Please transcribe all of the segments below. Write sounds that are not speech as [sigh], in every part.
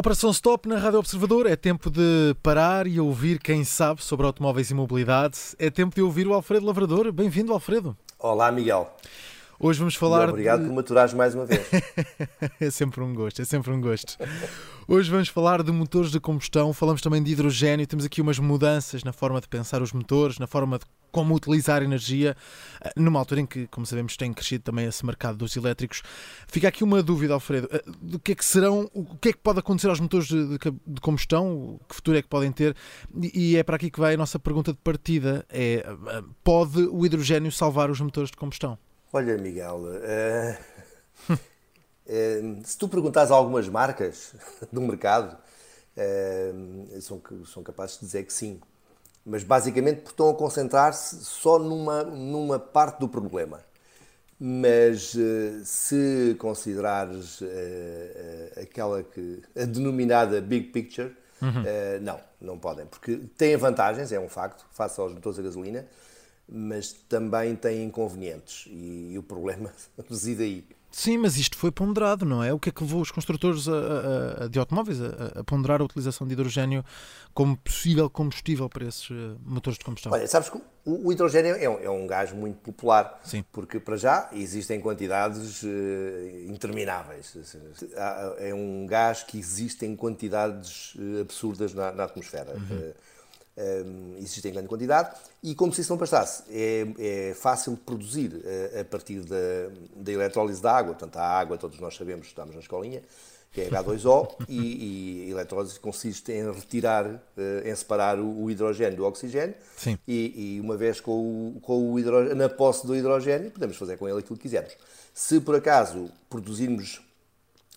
Operação Stop na Rádio Observador. É tempo de parar e ouvir quem sabe sobre automóveis e mobilidade. É tempo de ouvir o Alfredo Lavrador. Bem-vindo, Alfredo. Olá, Miguel. Hoje vamos falar. E obrigado de... por maturares mais uma vez. [laughs] é sempre um gosto, é sempre um gosto. Hoje vamos falar de motores de combustão, falamos também de hidrogênio, temos aqui umas mudanças na forma de pensar os motores, na forma de como utilizar energia, eh, numa altura em que, como sabemos, tem crescido também esse mercado dos elétricos. Fica aqui uma dúvida, Alfredo, eh, do que é que serão, o que é que pode acontecer aos motores de, de combustão, que futuro é que podem ter, e é para aqui que vai a nossa pergunta de partida, é, eh, pode o hidrogênio salvar os motores de combustão? Olha, Miguel, uh, uh, [laughs] se tu perguntares a algumas marcas [laughs] do mercado, uh, são, são capazes de dizer que sim. Mas basicamente porque estão a concentrar-se só numa, numa parte do problema. Mas se considerares aquela que. a denominada big picture, uhum. não, não podem. Porque têm vantagens, é um facto, face aos motores a gasolina mas também tem inconvenientes e, e o problema [laughs] reside aí. Sim, mas isto foi ponderado, não é? O que é que levou os construtores a, a, de automóveis a, a, ponderar a utilização de hidrogênio como possível combustível para esses eh, motores de combustão? Olha, sabes que o, o hidrogênio é um, é um, gás muito popular, Sim. porque para já existem quantidades uh, intermináveis. É um gás que existe em quantidades uh, absurdas na, na atmosfera. Uhum. Uh, um, existe em grande quantidade e, como se isso não bastasse, é, é fácil de produzir a, eh, a partir da, da eletrólise da água. Portanto, a água, todos nós sabemos, estamos na escolinha, que é H2O, e, e a eletrólise consiste em retirar, eh, em separar o, o hidrogênio do oxigênio, e, e, uma vez com o, com o hidrogênio, na posse do hidrogênio, podemos fazer com ele aquilo que quisermos. Se por acaso produzirmos,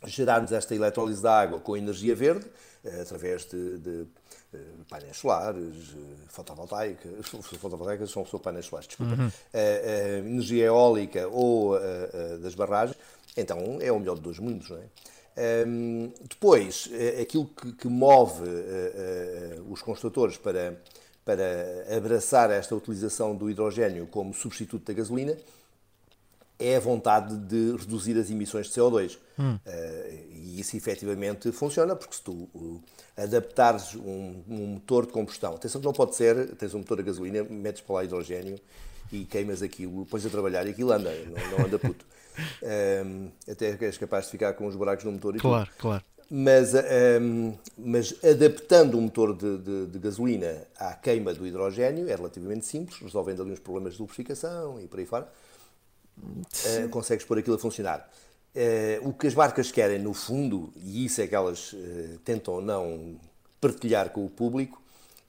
gerarmos esta eletrólise da água com energia verde, eh, através de, de eh, painéis solares, eh, fotovoltaicas, [laughs] fotovoltaicas são, são painéis solares, desculpa, uhum. energia eólica ou das barragens, então é o melhor de dois mundos, não é? Um, depois, aquilo que, move os construtores para, para abraçar esta utilização do hidrogênio como substituto da gasolina é a vontade de reduzir as emissões de CO2. Hum. Uh, e isso efetivamente funciona, porque se tu uh, adaptares um, um, motor de combustão, atenção que não pode ser, tens um motor a gasolina, metes para lá hidrogênio e queimas aquilo, pões a trabalhar e aquilo anda, não, não anda puto. Um, [laughs] até és capaz de ficar com os buracos no motor e Claro, tudo. claro. Mas, um, mas adaptando um motor de, de, de, gasolina à queima do hidrogênio é relativamente simples, resolvendo ali uns problemas de lubrificação e por aí fora uh, consegues pôr aquilo a funcionar. Uh, o que as marcas querem, no fundo, e isso é que elas uh, tentam não partilhar com o público,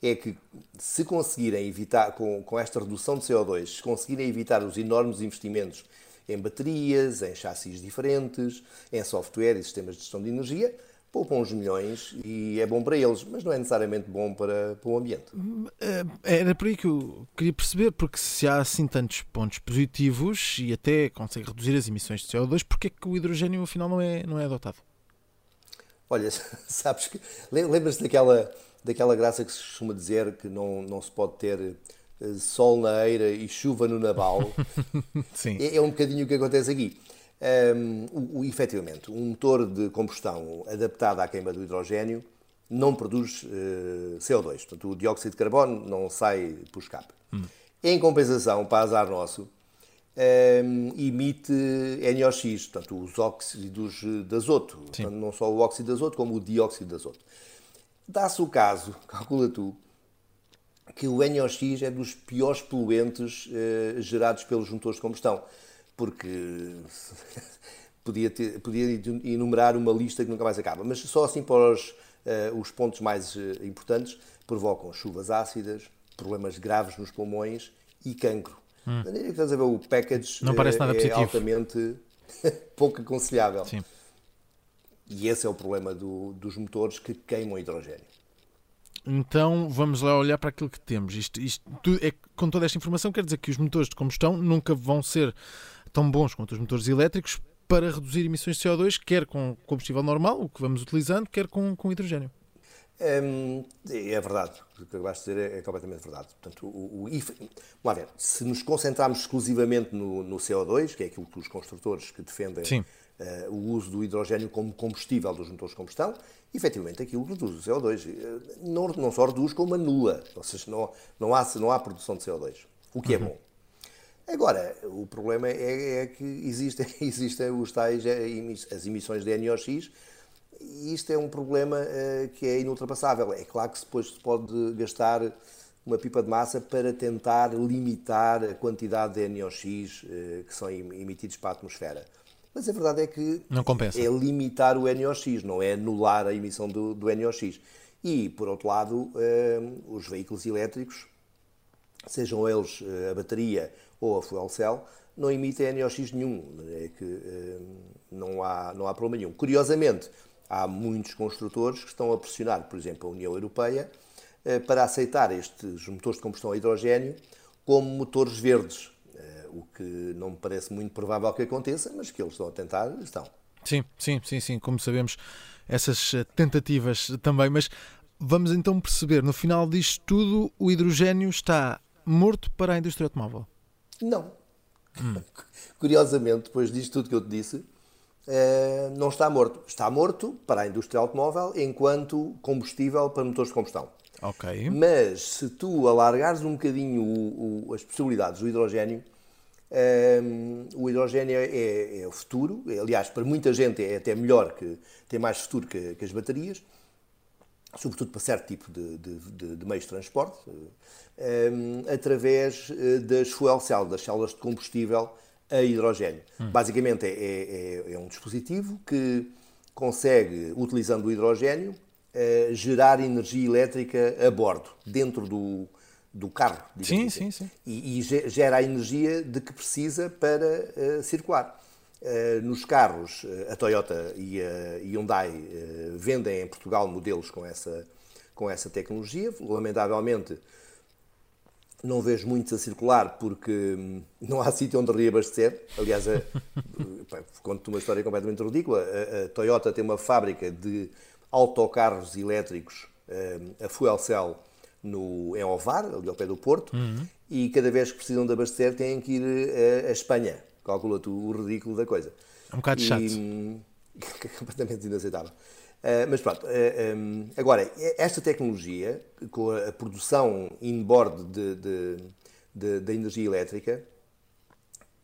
é que se conseguirem evitar, com, com esta redução de CO2, se conseguirem evitar os enormes investimentos em baterias, em chassis diferentes, em software e sistemas de gestão de energia, poupam uns milhões e é bom para eles, mas não é necessariamente bom para, para o ambiente. Eh, era por aí que eu queria perceber, porque se há assim tantos pontos positivos e até consegue reduzir as emissões de CO2, porquê é que o hidrogênio afinal não é, não é adotado? Olha, [laughs] sabes que lembras-te daquela, daquela graça que se costuma dizer que não, não se pode ter eh, sol na eira e chuva no naval? [laughs] Sim. É, é um bocadinho o que acontece aqui. Um, o, efetivamente, um motor de combustão adaptado à queima do hidrogênio não produz uh, CO2, portanto o dióxido de carbono não sai por escape. Hum. Em compensação, para azar nosso, um, emite NOx, portanto os óxidos de azoto, portanto, não só o óxido de azoto como o dióxido de azoto. Dá-se o caso, [laughs] calcula tu, que o NOx é dos piores poluentes uh, gerados pelos motores de combustão porque [laughs] podia, ter, podia enumerar uma lista que nunca mais acaba, mas só assim para os, uh, os pontos mais uh, importantes provocam chuvas ácidas, problemas graves nos pulmões e cancro. Hum. De maneira que estás a ver o package Não parece nada é positivo. altamente [laughs] pouco aconselhável. Sim. E esse é o problema do, dos motores que queimam hidrogênio. Então vamos lá olhar para aquilo que temos. Isto, isto é, com toda esta informação, quer dizer que os motores de combustão nunca vão ser tão bons quanto os motores elétricos para reduzir emissões de CO2, quer com combustível normal, o que vamos utilizando, quer com, com hidrogênio. Hum, é verdade, o que acabaste de dizer é, é completamente verdade. Portanto, o, o, vamos ver, se nos concentrarmos exclusivamente no, no, CO2, que é aquilo que os construtores que defendem uh, o uso do hidrogênio como combustível dos motores de combustão, efetivamente aquilo reduz o CO2. Eh, não, não só reduz, como anula. Ou seja, não, não, há, não há produção de CO2, o que é uhum. é bom. Agora, o problema é, é, que existem, [laughs] existem os tais, eh, as emissões de NOx, e isto é um problema uh, que é inultrapassável. É claro que depois se pode gastar uma pipa de massa para tentar limitar a quantidade de NOx uh, que são emitidos para a atmosfera. Mas a verdade é que é limitar o NOx, não é anular a emissão do, do NOx. E, por outro lado, uh, os veículos elétricos, sejam eles a bateria ou a fuel cell, não emitem NOx nenhum. É que não, há, não há problema nenhum. Curiosamente, há muitos construtores que estão a pressionar, por exemplo, a União Europeia eh, para aceitar estes motores de combustão a hidrogênio como motores verdes, eh, o que não me parece muito provável que aconteça, mas que eles estão a tentar, estão. Sim, sim, sim, sim, como sabemos, essas eh, tentativas também, mas vamos então perceber, no final disto tudo, o hidrogênio está morto para a indústria automóvel? Não. Hum. [laughs] Curiosamente, depois disto tudo que eu te disse, eh, não está morto. Está morto para a indústria automóvel enquanto combustível para motores de combustão. Ok. Mas se tu alargares um bocadinho o, o, as possibilidades do hidrogênio, um, ehm, o hidrogênio é, é, é, o futuro. Aliás, para muita gente é até melhor, que tem mais futuro que, que as baterias, sobretudo para certo tipo de, de, de, de meios de transporte, um, ehm, através eh, das fuel cells, das células de combustível a hidrogênio. Hum. Basicamente é, é, é, um dispositivo que consegue, utilizando o hidrogênio, eh, gerar energia elétrica a bordo, dentro do, do carro. Sim, assim. sim, sim. E, e, gera a energia de que precisa para uh, circular. Uh, nos carros, a Toyota e a Hyundai uh, vendem em Portugal modelos com essa, com essa tecnologia. Lamentavelmente, não vejo muitos a circular porque hum, não há [laughs] sítio onde reabastecer. Aliás, a, conto uma história completamente ridícula. A, a, Toyota tem uma fábrica de autocarros elétricos, a Fuel Cell, no, em Ovar, ali ao pé do Porto, uhum. e cada vez que precisam de abastecer têm que ir a, a Espanha. Calcula-te o ridículo da coisa. É um bocado e, chato. [laughs] Completamente inaceitável. Uh, mas pronto, uh, eh, um, agora, esta tecnologia, com a, produção inboard da energia elétrica,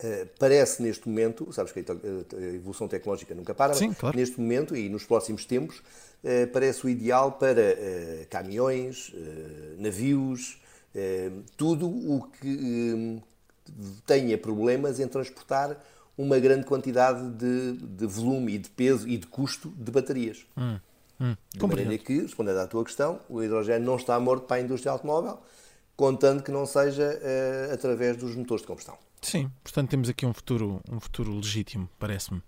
uh, parece neste momento, sabes que a, evolução tecnológica nunca para, Sim, claro. neste momento e nos próximos tempos, parece o ideal para caminhões, navios, tudo o que tenha problemas em transportar uma grande quantidade de, de, volume e de peso e de custo de baterias. Hum, hum, de maneira que, respondendo à tua questão, o hidrogênio não está morto para a indústria automóvel, contando que não seja uh, através dos motores de combustão. Sim, portanto temos aqui um futuro, um futuro legítimo, parece-me.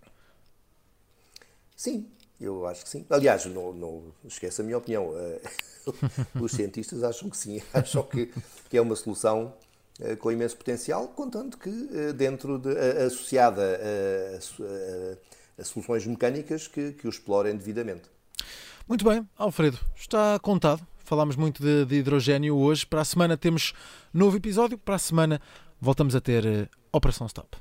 Sim, eu acho que sim. Aliás, não, não esqueça a minha opinião. Eh, [laughs] os cientistas acham que sim, [laughs] acham que, que é uma solução com imenso potencial, contando que eh, dentro de, associada a, a, a, soluções mecânicas que, que o explorem devidamente. Muito bem, Alfredo, está contado. Falámos muito de, de, hidrogênio hoje. Para a semana temos novo episódio. Para a semana voltamos a ter uh, Operação Stop.